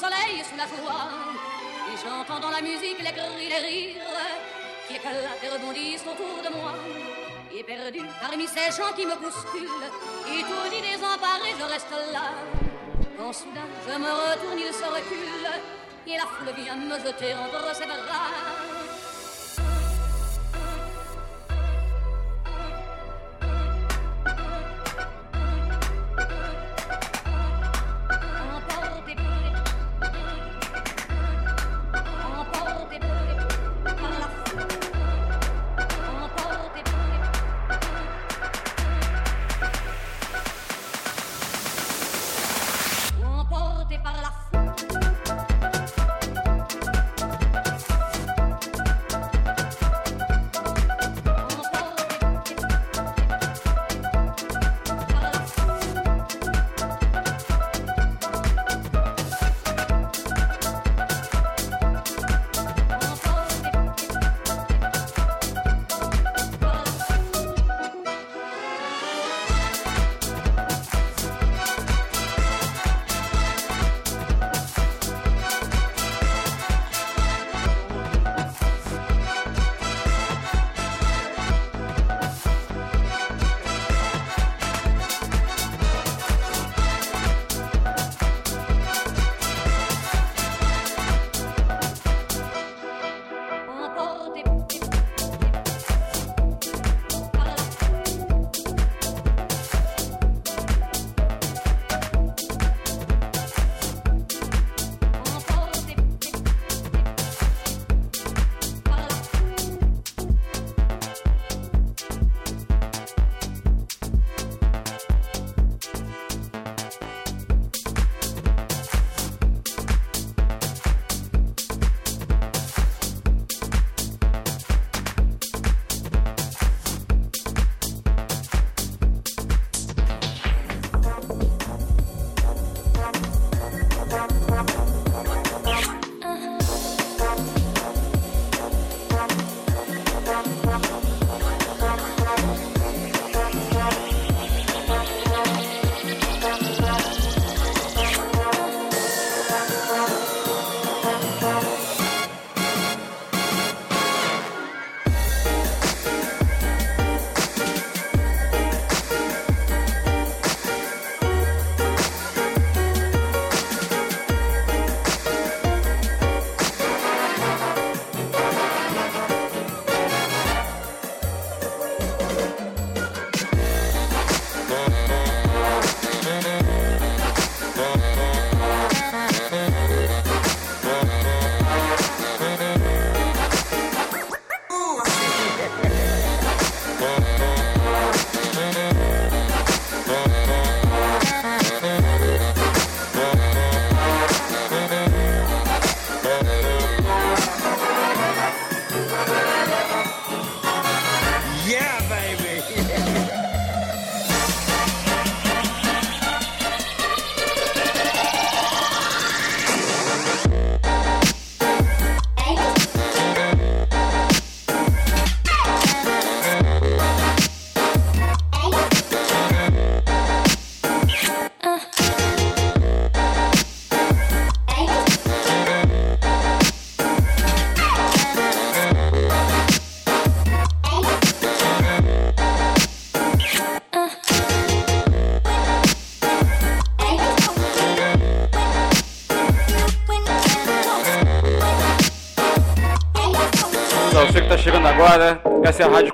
soleil sous la joie. Et j'entends dans la musique les cris, les rires qui éclatent et rebondissent autour de moi. Et perdu parmi ces gens qui me bousculent, étourdi, désemparé, je reste là. Quand soudain je me retourne, il se recule, et la foule vient me jeter entre ses bras.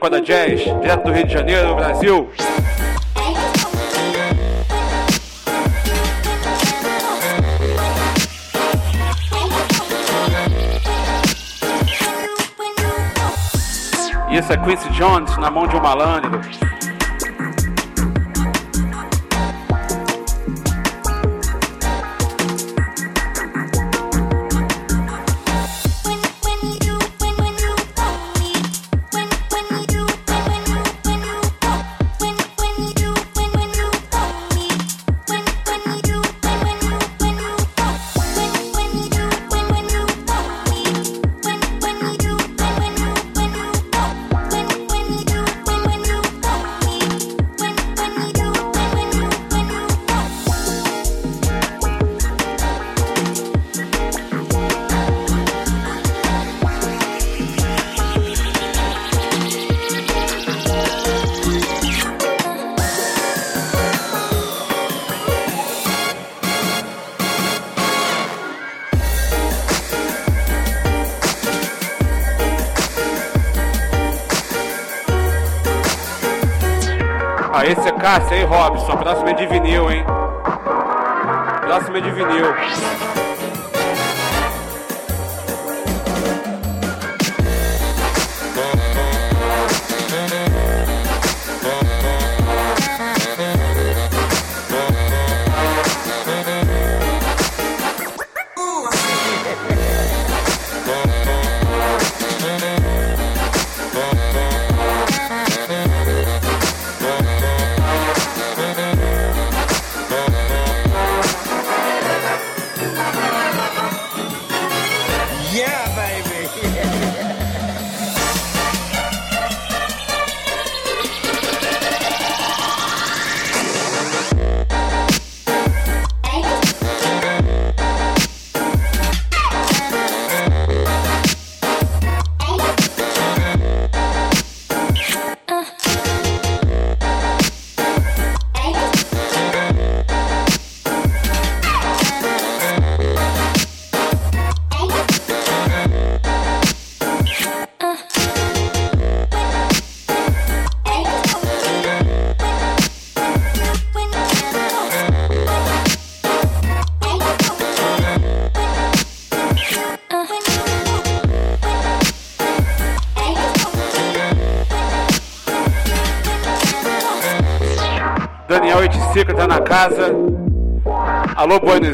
Essa a Rádio Quadra Jazz, direto do Rio de Janeiro, Brasil. Isso é Quincy Jones na mão de um malandro. Cássia, hein, Robson? Próximo é de vinil, hein? Próximo é de vinil.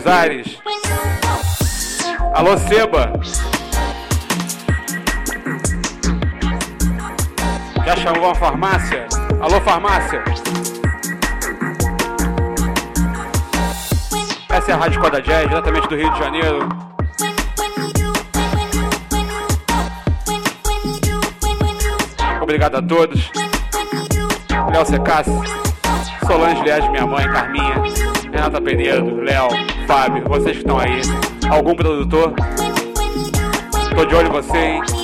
Buenos Aires. Alô, Seba. Já chamou a farmácia? Alô, farmácia. Essa é a Rádio Coda Jazz, diretamente do Rio de Janeiro. Obrigado a todos. Léo Secassi, Solange Liage, minha mãe, Carminha, Renata Penedo, Léo, Fábio, vocês que estão aí. Algum produtor? Tô de olho em você, hein?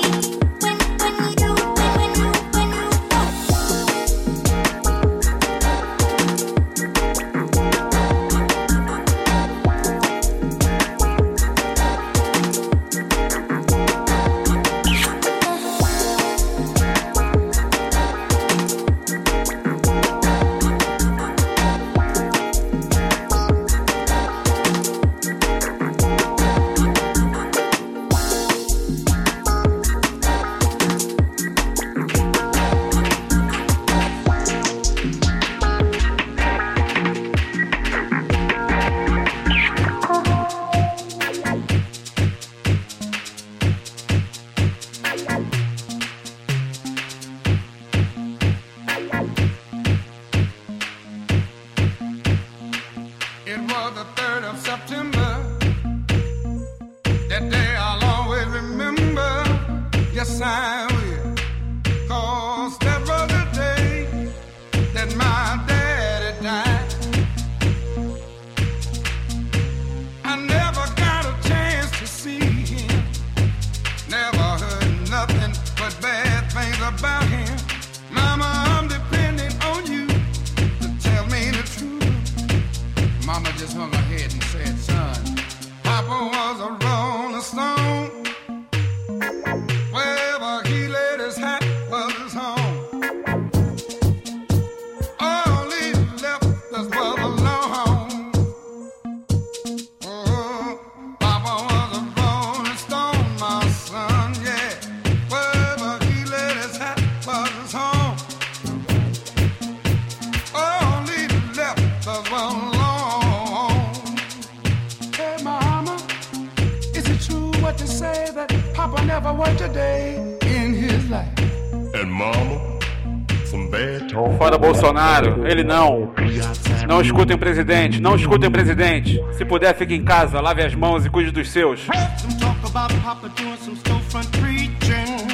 Escutem o presidente, não escutem o presidente. Se puder, fique em casa, lave as mãos e cuide dos seus. Some talk about Papa doing some storefront preaching,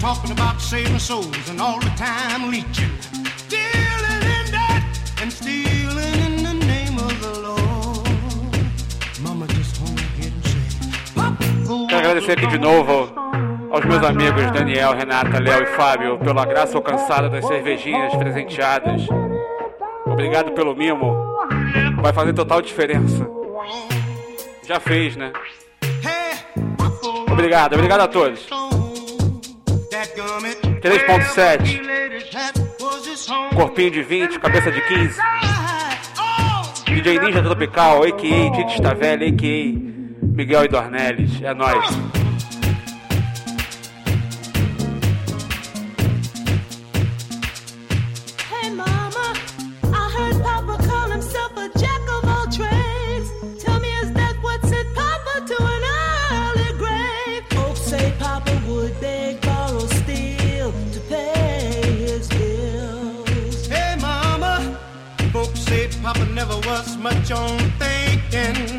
talking about saving souls and all the time leeching, stealing in that and stealing in the name of the Lord. Mama just hung her head and said, Papa, go Quero agradecer aqui de novo aos meus amigos Daniel, Renata, Léo e Fábio pela graça alcançada das cervejinhas presenteadas. Obrigado pelo mimo. Vai fazer total diferença. Já fez, né? Obrigado, obrigado a todos. That gummit, 3.7. he laid his hat was Corpinho de 20, cabeça de 15. DJ Ninja Tropical, a.k.a. Tito Stavelli, a.k.a. Miguel e Dornelles. É nóis. Was much on thinking.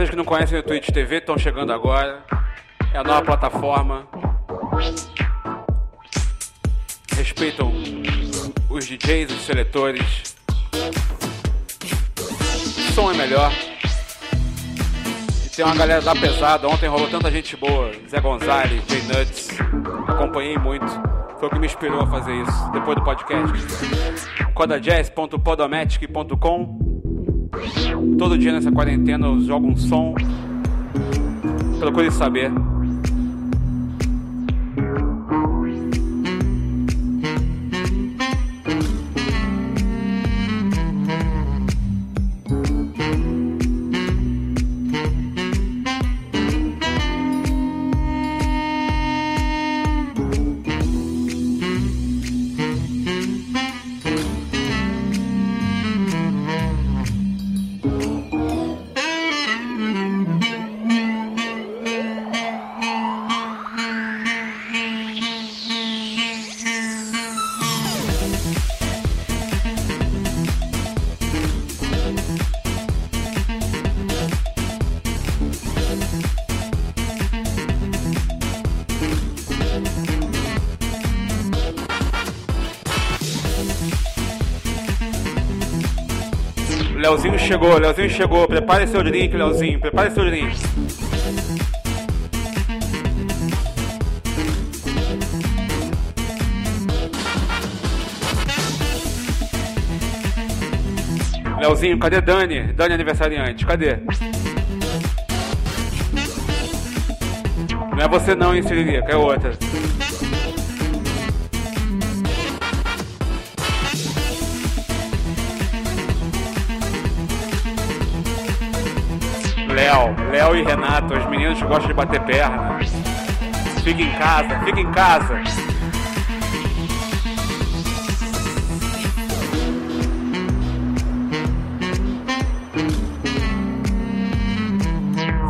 Vocês que não conhecem o Twitch TV, estão chegando agora. É a nova plataforma. Respeitam os DJs, os seletores. O som é melhor. E tem uma galera da pesada. Ontem rolou tanta gente boa. Zé Gonzalez, Jay Nuts. Acompanhei muito. Foi o que me inspirou a fazer isso. Depois do podcast. codajazz.podomatic.com Todo dia nessa quarentena eu jogo um som. Procure saber. Leozinho chegou, Leozinho chegou. Prepare seu drink, Leozinho. Prepare seu drink. Leozinho, cadê Dani? Dani aniversariante, cadê? Não é você não, hein, Siririca, é outra. Léo, e Renato, os meninos que gostam de bater perna. Fica em casa, fica em casa.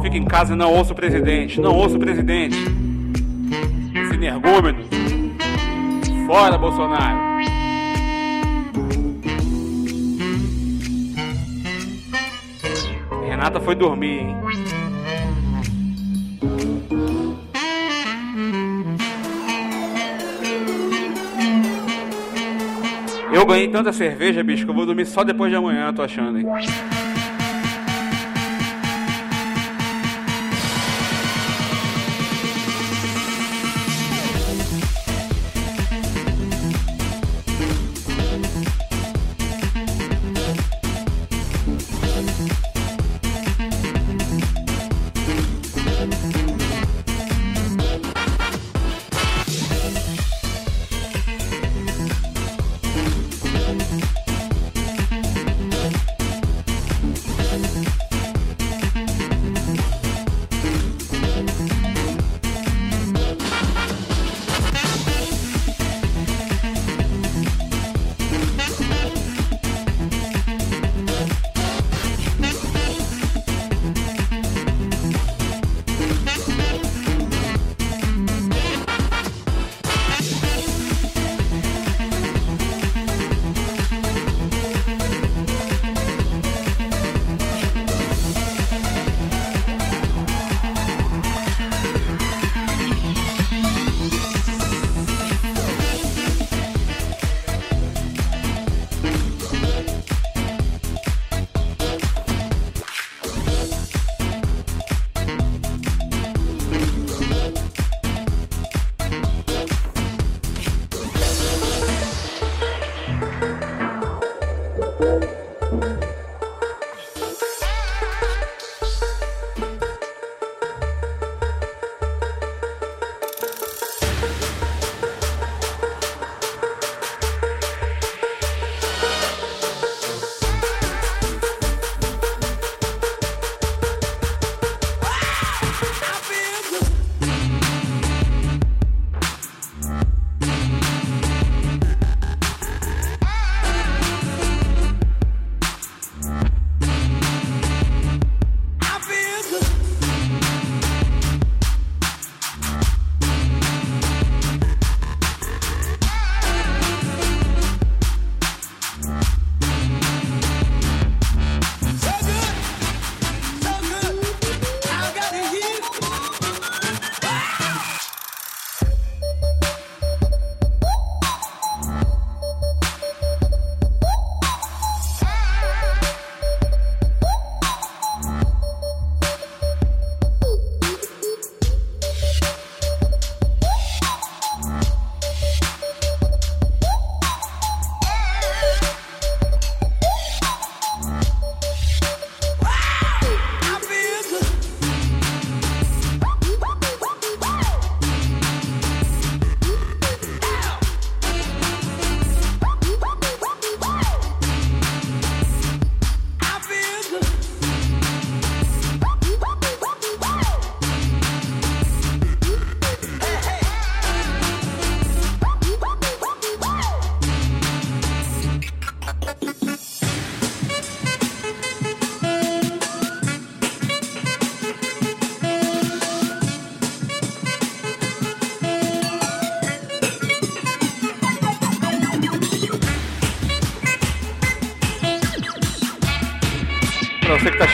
Fica em casa e não ouça o presidente, não ouça o presidente. Esse energúmeno. Fora, Bolsonaro. Renata foi dormir, hein? Eu ganhei tanta cerveja, bicho, que eu vou dormir só depois de amanhã, tô achando, hein?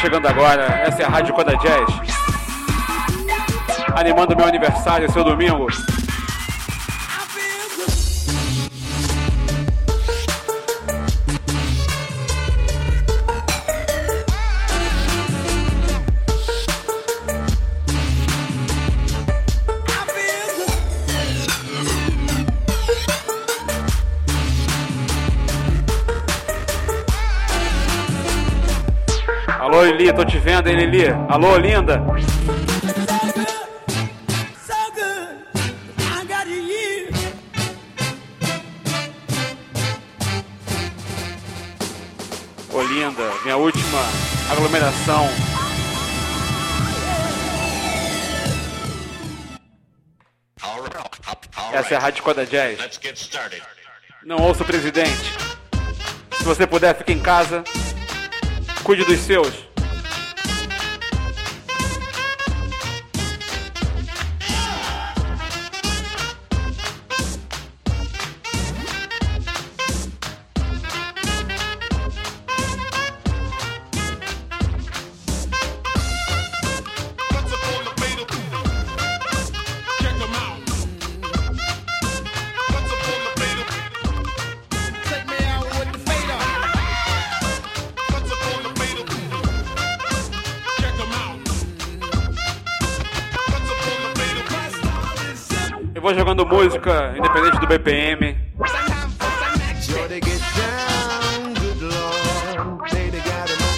Chegando agora, essa é a Rádio Coda Jazz. Animando meu aniversário, seu domingo. Tô te vendo, hein, Lili? Alô, linda? So good, I got you. Ô, linda, minha última aglomeração. Essa é a Rádio Coda Jazz. Não ouça o presidente. Se você puder, fique em casa. Cuide dos seus. Música, independente do BPM.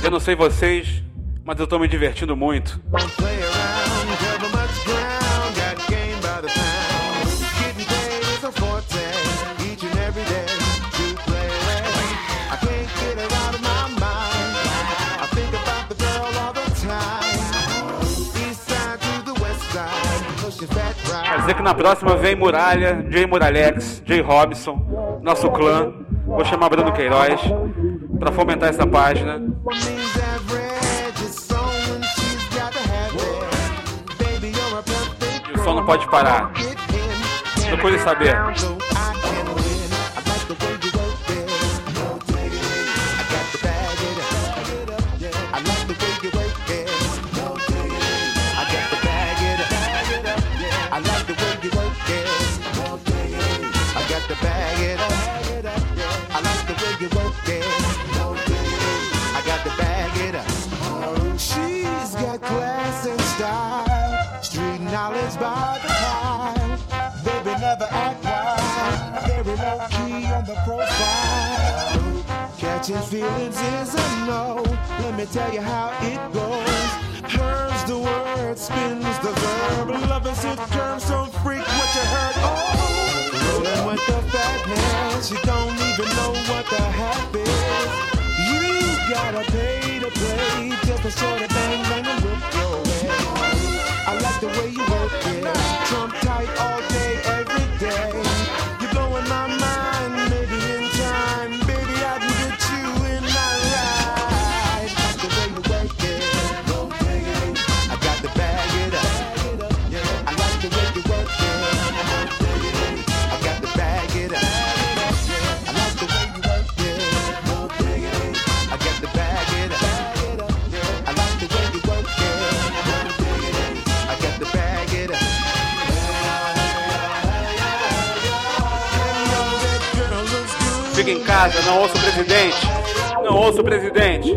Eu não sei vocês, mas eu tô me divertindo muito. Dizer que na próxima vem Muralha, Jay Muralhex, Jay Robson, nosso clã. Vou chamar Bruno Queiroz pra fomentar essa página. E o som não pode parar. Procure saber. Feelings is a no. Let me tell you how it goes. Hers the word, spins the verb. Love is a term, so freak what you heard. Oh, rolling with the fatness. You don't even know what the half is. You gotta pay to play just a sort of bang bang and whip your way. I like the way you work it, trump tight all day, every day. You're blowing my mind, Fica em casa, não ouça o presidente. Não ouça o presidente.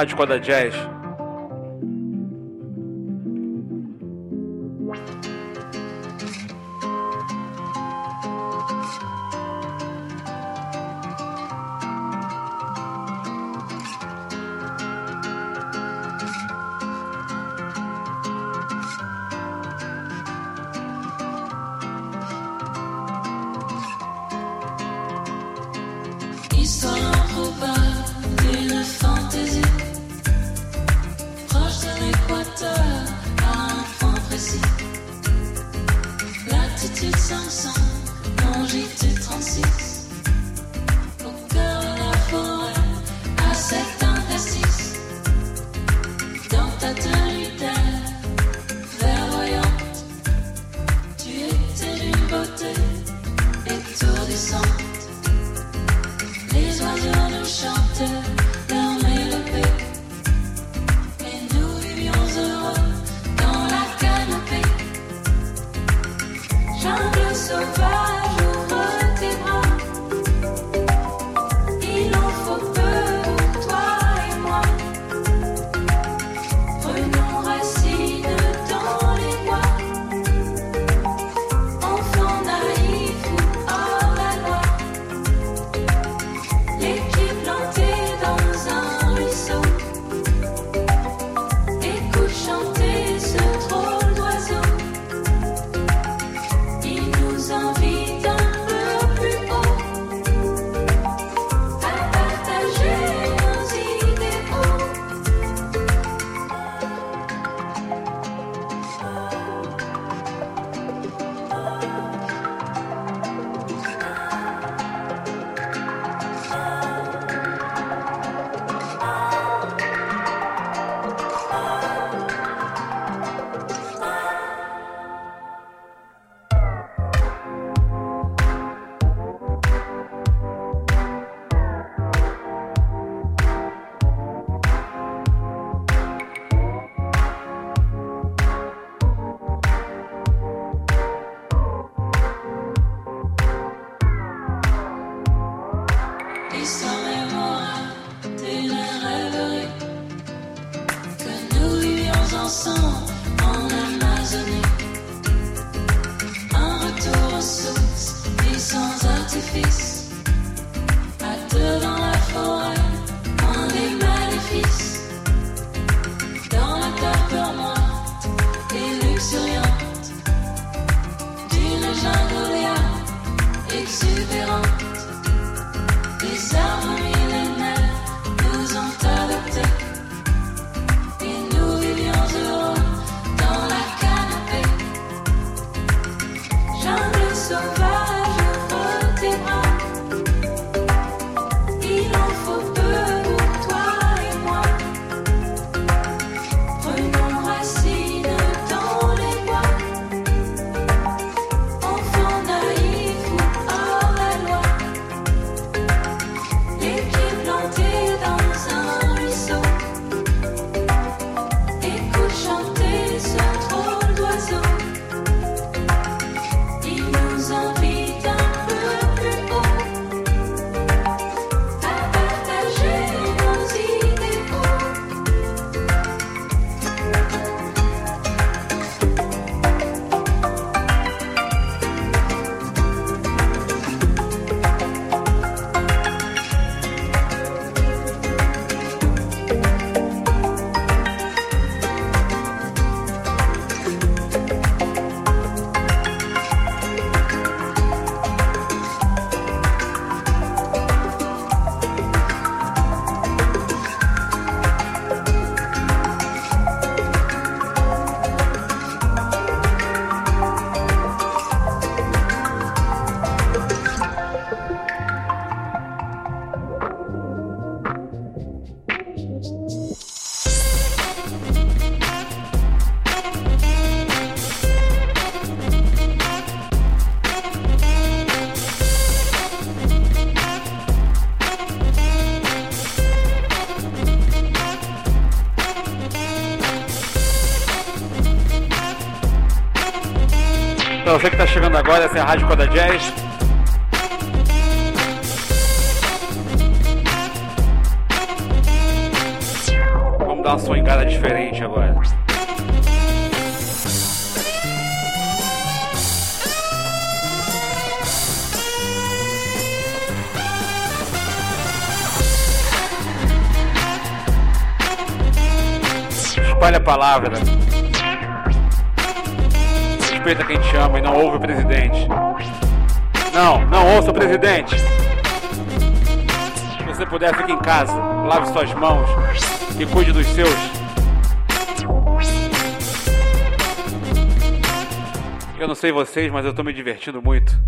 Rádio Coda Jazz. chegando agora, essa é a Rádio Coda Jazz. Vamos dar uma swingada diferente agora. Espalha a palavra respeita quem te ama e não ouve o presidente. Não, não ouça o presidente. Se você puder, fique em casa, lave suas mãos e cuide dos seus. Eu não sei vocês, mas eu tô me divertindo muito.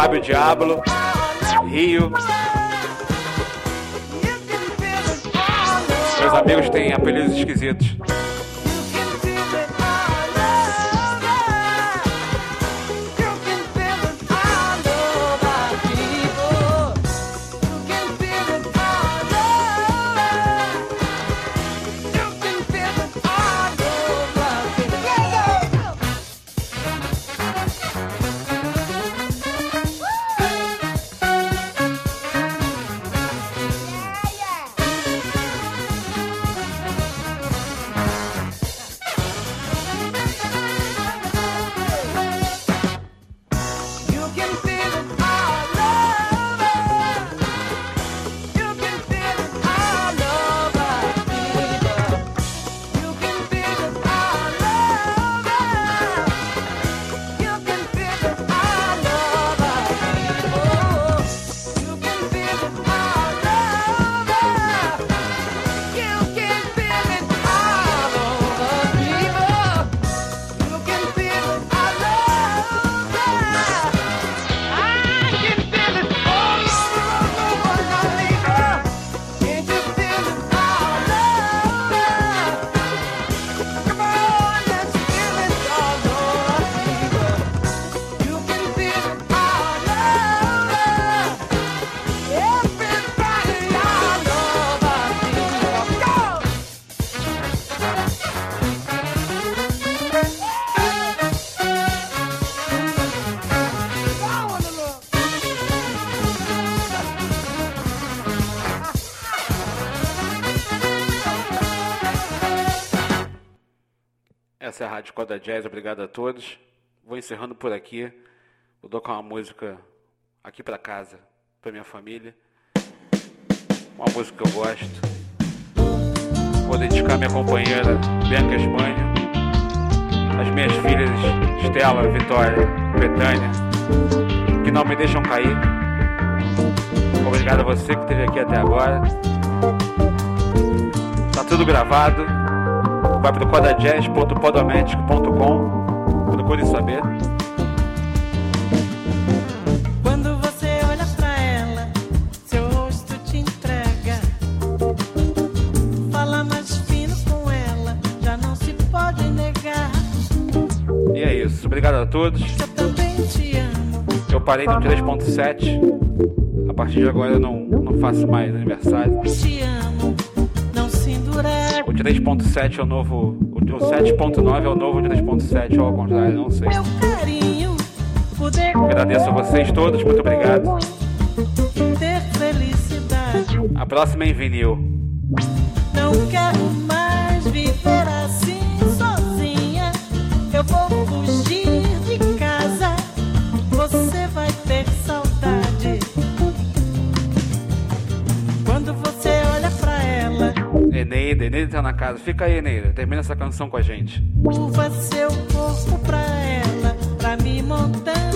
Fábio Diablo, Rio. Meus amigos têm apelidos esquisitos. Rádio Coda Jazz, obrigado a todos. Vou encerrando por aqui. Vou tocar uma música aqui pra casa, pra minha família. Uma música que eu gosto. Vou dedicar minha companheira Bianca Espanha, as minhas filhas Estela, Vitória, Betânia, que não me deixam cair. Obrigado a você que esteve aqui até agora. Tá tudo gravado. Vai pro codajazz.podomatic.com. Procure saber. Quando você olha pra ela, seu rosto te entrega. Fala mais fino com ela, já não se pode negar. E é isso. Obrigado a todos. Eu também te amo. Eu parei no 3.7. A partir de agora eu não, não faço mais aniversário. 3.7 é o novo. O, o 7.9 é o novo 3.7 ou ao contrário, não sei. Meu carinho, poder Agradeço a vocês todos, muito obrigado. ter felicidade. A próxima é em vinil. Não quero Eneida, Eneida tá na casa. Fica aí, Eneida. Termina essa canção com a gente. curva seu corpo pra ela, pra mim montanha.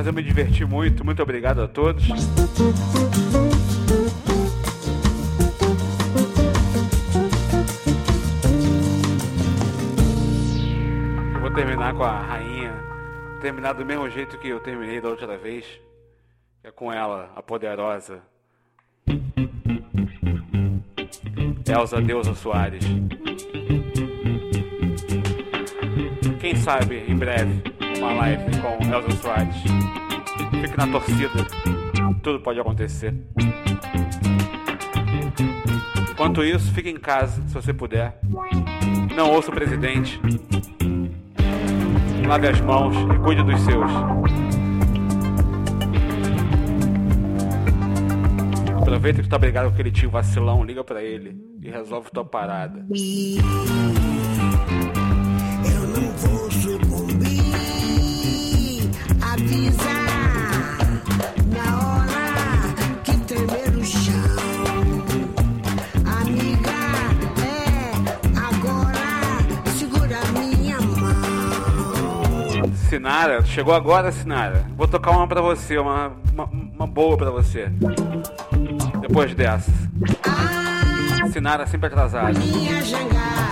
Mas eu me diverti muito. Muito obrigado a todos. Eu vou terminar com a rainha. Terminar do mesmo jeito que eu terminei da outra vez. É com ela, a poderosa. Elza Deusa Soares. Quem sabe em breve uma live com Elza Soares. Fique na torcida. Tudo pode acontecer. Enquanto isso, fique em casa, se você puder. Não ouça o presidente. lave as mãos e cuide dos seus. Aproveita que tu tá brigado com aquele tio vacilão, liga pra ele e resolve tua parada. Sinara, chegou agora, Sinara. Vou tocar uma pra você, uma, uma, uma boa pra você. Depois dessa. Sinara sempre atrasada. Minha jangada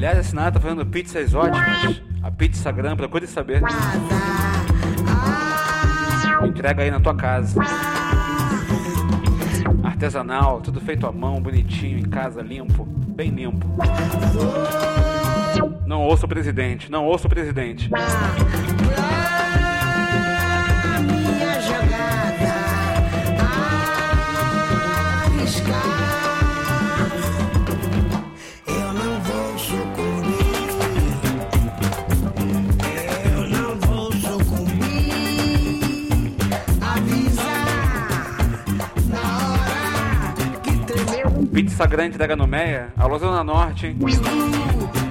Aliás, a Sinara tá fazendo pizzas ótimas. A pizza grande, procure saber. Entrega aí na tua casa. Artesanal, tudo feito à mão, bonitinho, em casa, limpo, bem limpo. Não ouça o presidente, não ouça o presidente. Pizza grande da Ganomeia, alô Zona Norte, hein?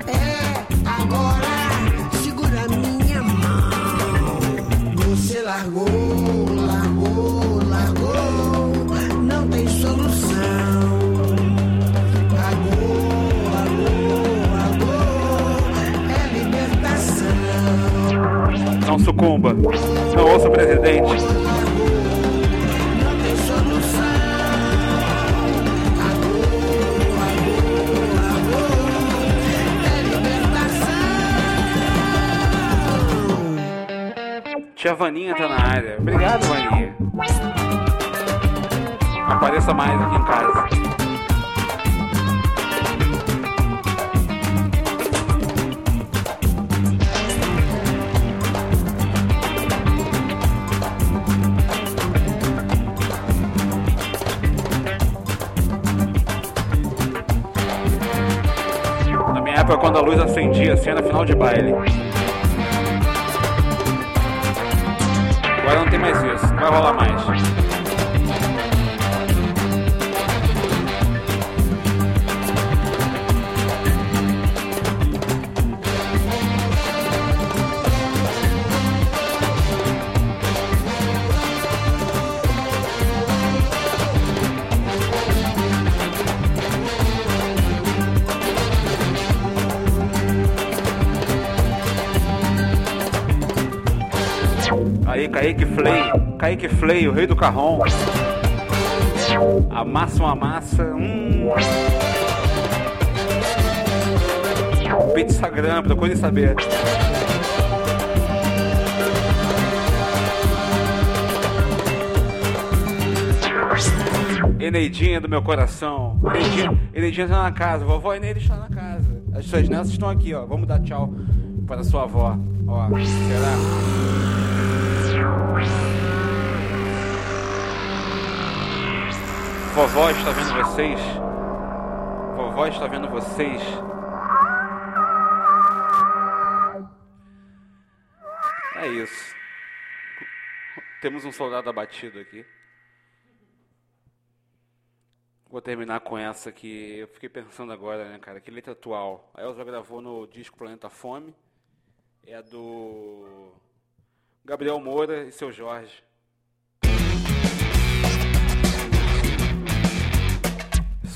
É agora. Segura minha mão. Você largou, largou, largou. Não tem solução. É libertação. Não sucumba. Não ouça o presidente. Tia Vaninha tá na área. Obrigado, Vaninha. Apareça mais aqui em casa. Na minha época, quando a luz acendia, assim, final de baile. Agora não tem mais isso, não vai rolar mais. Kaique Flay, Kaique Flay, o rei do carrão. Amassa uma massa. Hum. Pizza grande, procure saber. Eneidinha do meu coração. Eneidinha, Eneidinha tá na casa. Vovó Eneide está na casa. As suas netas estão aqui, ó. Vamos dar tchau para sua avó. Ó, será? Vovó está vendo vocês. Vovó está vendo vocês. É isso. Temos um soldado abatido aqui. Vou terminar com essa que eu fiquei pensando agora, né, cara? Que letra atual. A Elza gravou no disco Planeta Fome. É do Gabriel Moura e seu Jorge.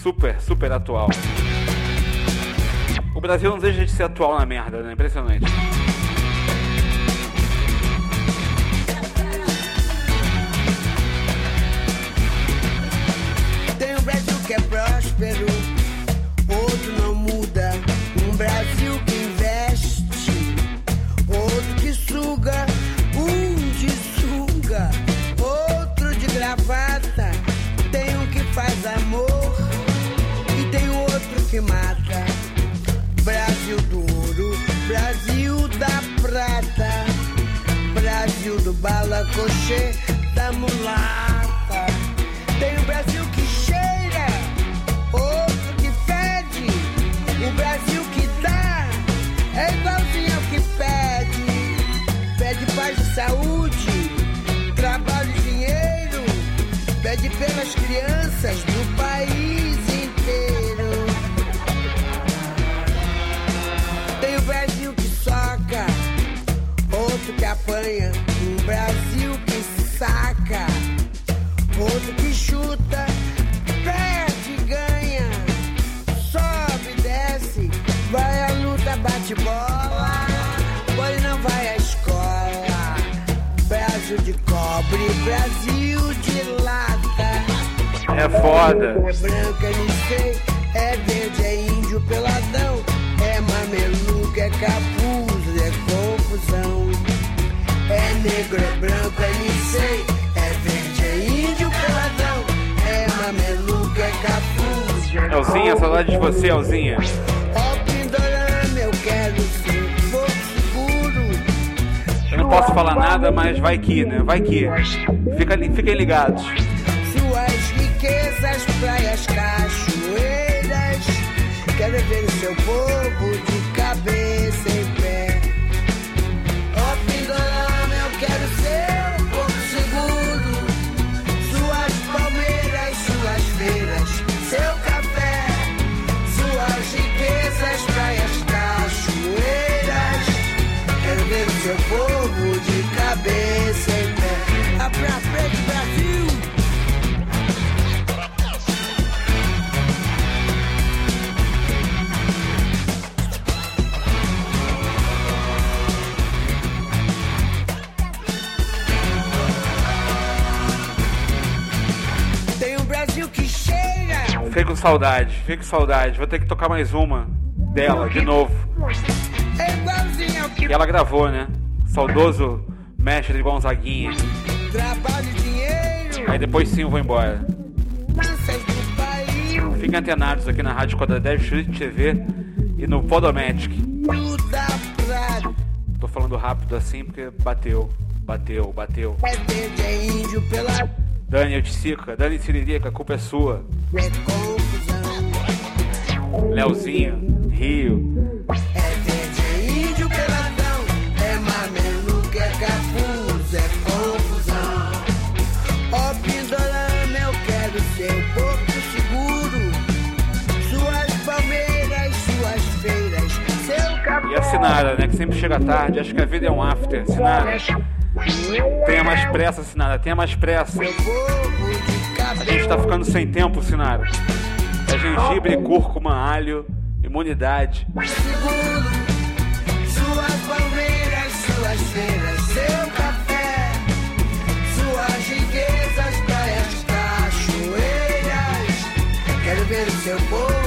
Super, super atual. O Brasil não deixa de ser atual na merda, né? Impressionante. Tem um Brasil que é próspero, bala coxê da mulata. Tem o Brasil que cheira, outro que fede. O Brasil que dá é igualzinho ao que pede. Pede paz e saúde, trabalho e dinheiro. Pede pelas crianças do Brasil de lata. É foda. É branca, sei, é verde, é índio peladão, é mameluco, é capuz, é confusão. É negro, é branco, é sei, é verde, é índio peladão, é mameluco, é capuz. é Elzinha, saudade de você, Elzinha. Posso falar nada, mas vai que, né? Vai que. Fica, fiquem ligados. Suas riquezas, praias, cachoeiras. Quero ver o seu povo com saudade, fiquei com saudade. Vou ter que tocar mais uma dela, de novo. É E ela gravou, né? Saudoso mestre de Gonzaguinha. Aí depois sim eu vou embora. Fiquem antenados aqui na Rádio Quadradé Street TV e no Podomatic. Tô falando rápido assim porque bateu, bateu, bateu. é verde, é índio pela Dani Oticica, Dani Siririca, a culpa é sua. É confusão. Leozinho, Rio. É verde, é índio peladão. É mameluco, é capuz, é confusão. Ó Pindorama, eu quero ser um pouco seguro. Suas palmeiras, suas feiras, seu capuz. E a Sinara, né? Que sempre chega tarde, acho que a vida é um after. Sinara, tenha mais pressa, Sinara, tenha mais pressa. Meu povo de A gente tá ficando sem tempo, Sinara. É gengibre, cúrcuma, alho, imunidade. Suas palmeiras, suas seu café, suas riquezas, cachoeiras. Quero ver o seu povo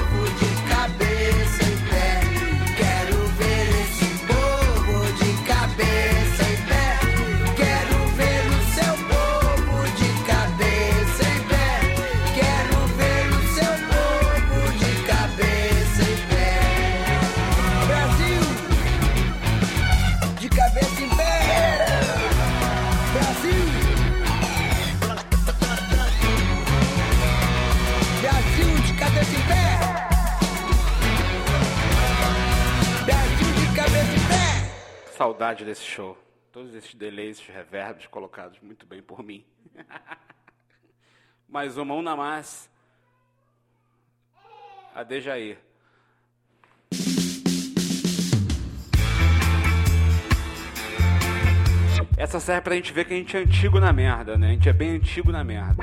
Saudade desse show. Todos esses delays, esses reverbs colocados muito bem por mim. Mais uma, uma mais. A Dejair. Essa serve pra gente ver que a gente é antigo na merda, né? A gente é bem antigo na merda.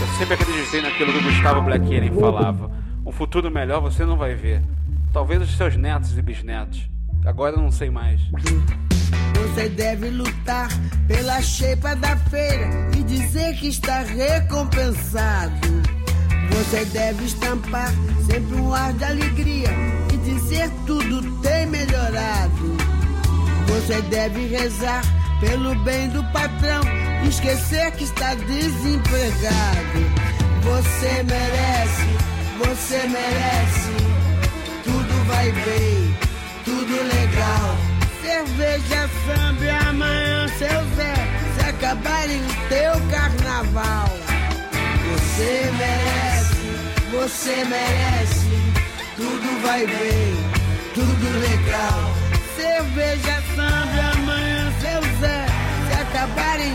Eu sempre acreditei naquilo que o Gustavo Black falava. Um futuro melhor você não vai ver. Talvez os seus netos e bisnetos. Agora eu não sei mais. Você deve lutar pela cheipa da feira e dizer que está recompensado. Você deve estampar sempre um ar de alegria e dizer tudo tem melhorado. Você deve rezar pelo bem do patrão e esquecer que está desempregado. Você merece, você merece. Tudo vai bem, tudo legal. Cerveja, samba amanhã, seu Zé, se acabarem teu carnaval. Você merece, você merece. Tudo vai bem, tudo legal. Cerveja, samba amanhã, seu Zé, se acabarem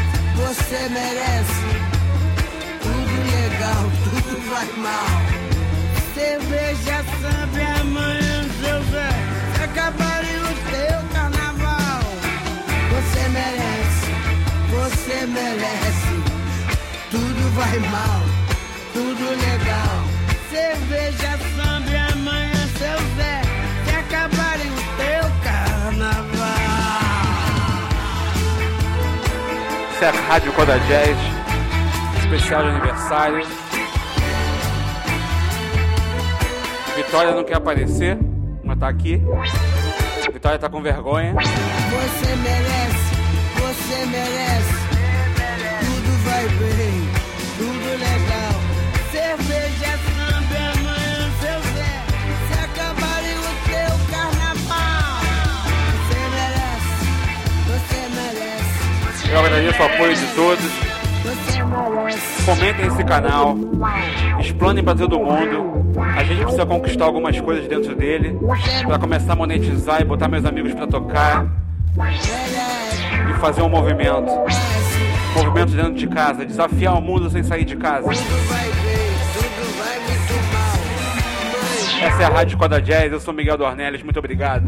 você merece. Tudo legal, tudo vai mal. Cerveja, samba e amanhã, seu Zé. Se acabarem o teu carnaval. Você merece, você merece. Tudo vai mal, tudo legal. Cerveja, Essa é a Rádio Coda Jazz, especial de aniversário. Vitória não quer aparecer, mas tá aqui. Vitória tá com vergonha. Você merece, você merece. Tudo vai bem, Eu agradeço o apoio de todos. Comentem esse canal, explanem pra todo mundo. A gente precisa conquistar algumas coisas dentro dele pra começar a monetizar e botar meus amigos pra tocar e fazer um movimento. Movimento dentro de casa, desafiar o mundo sem sair de casa. Essa é a Rádio Coda Jazz, eu sou Miguel Dornelles, muito obrigado.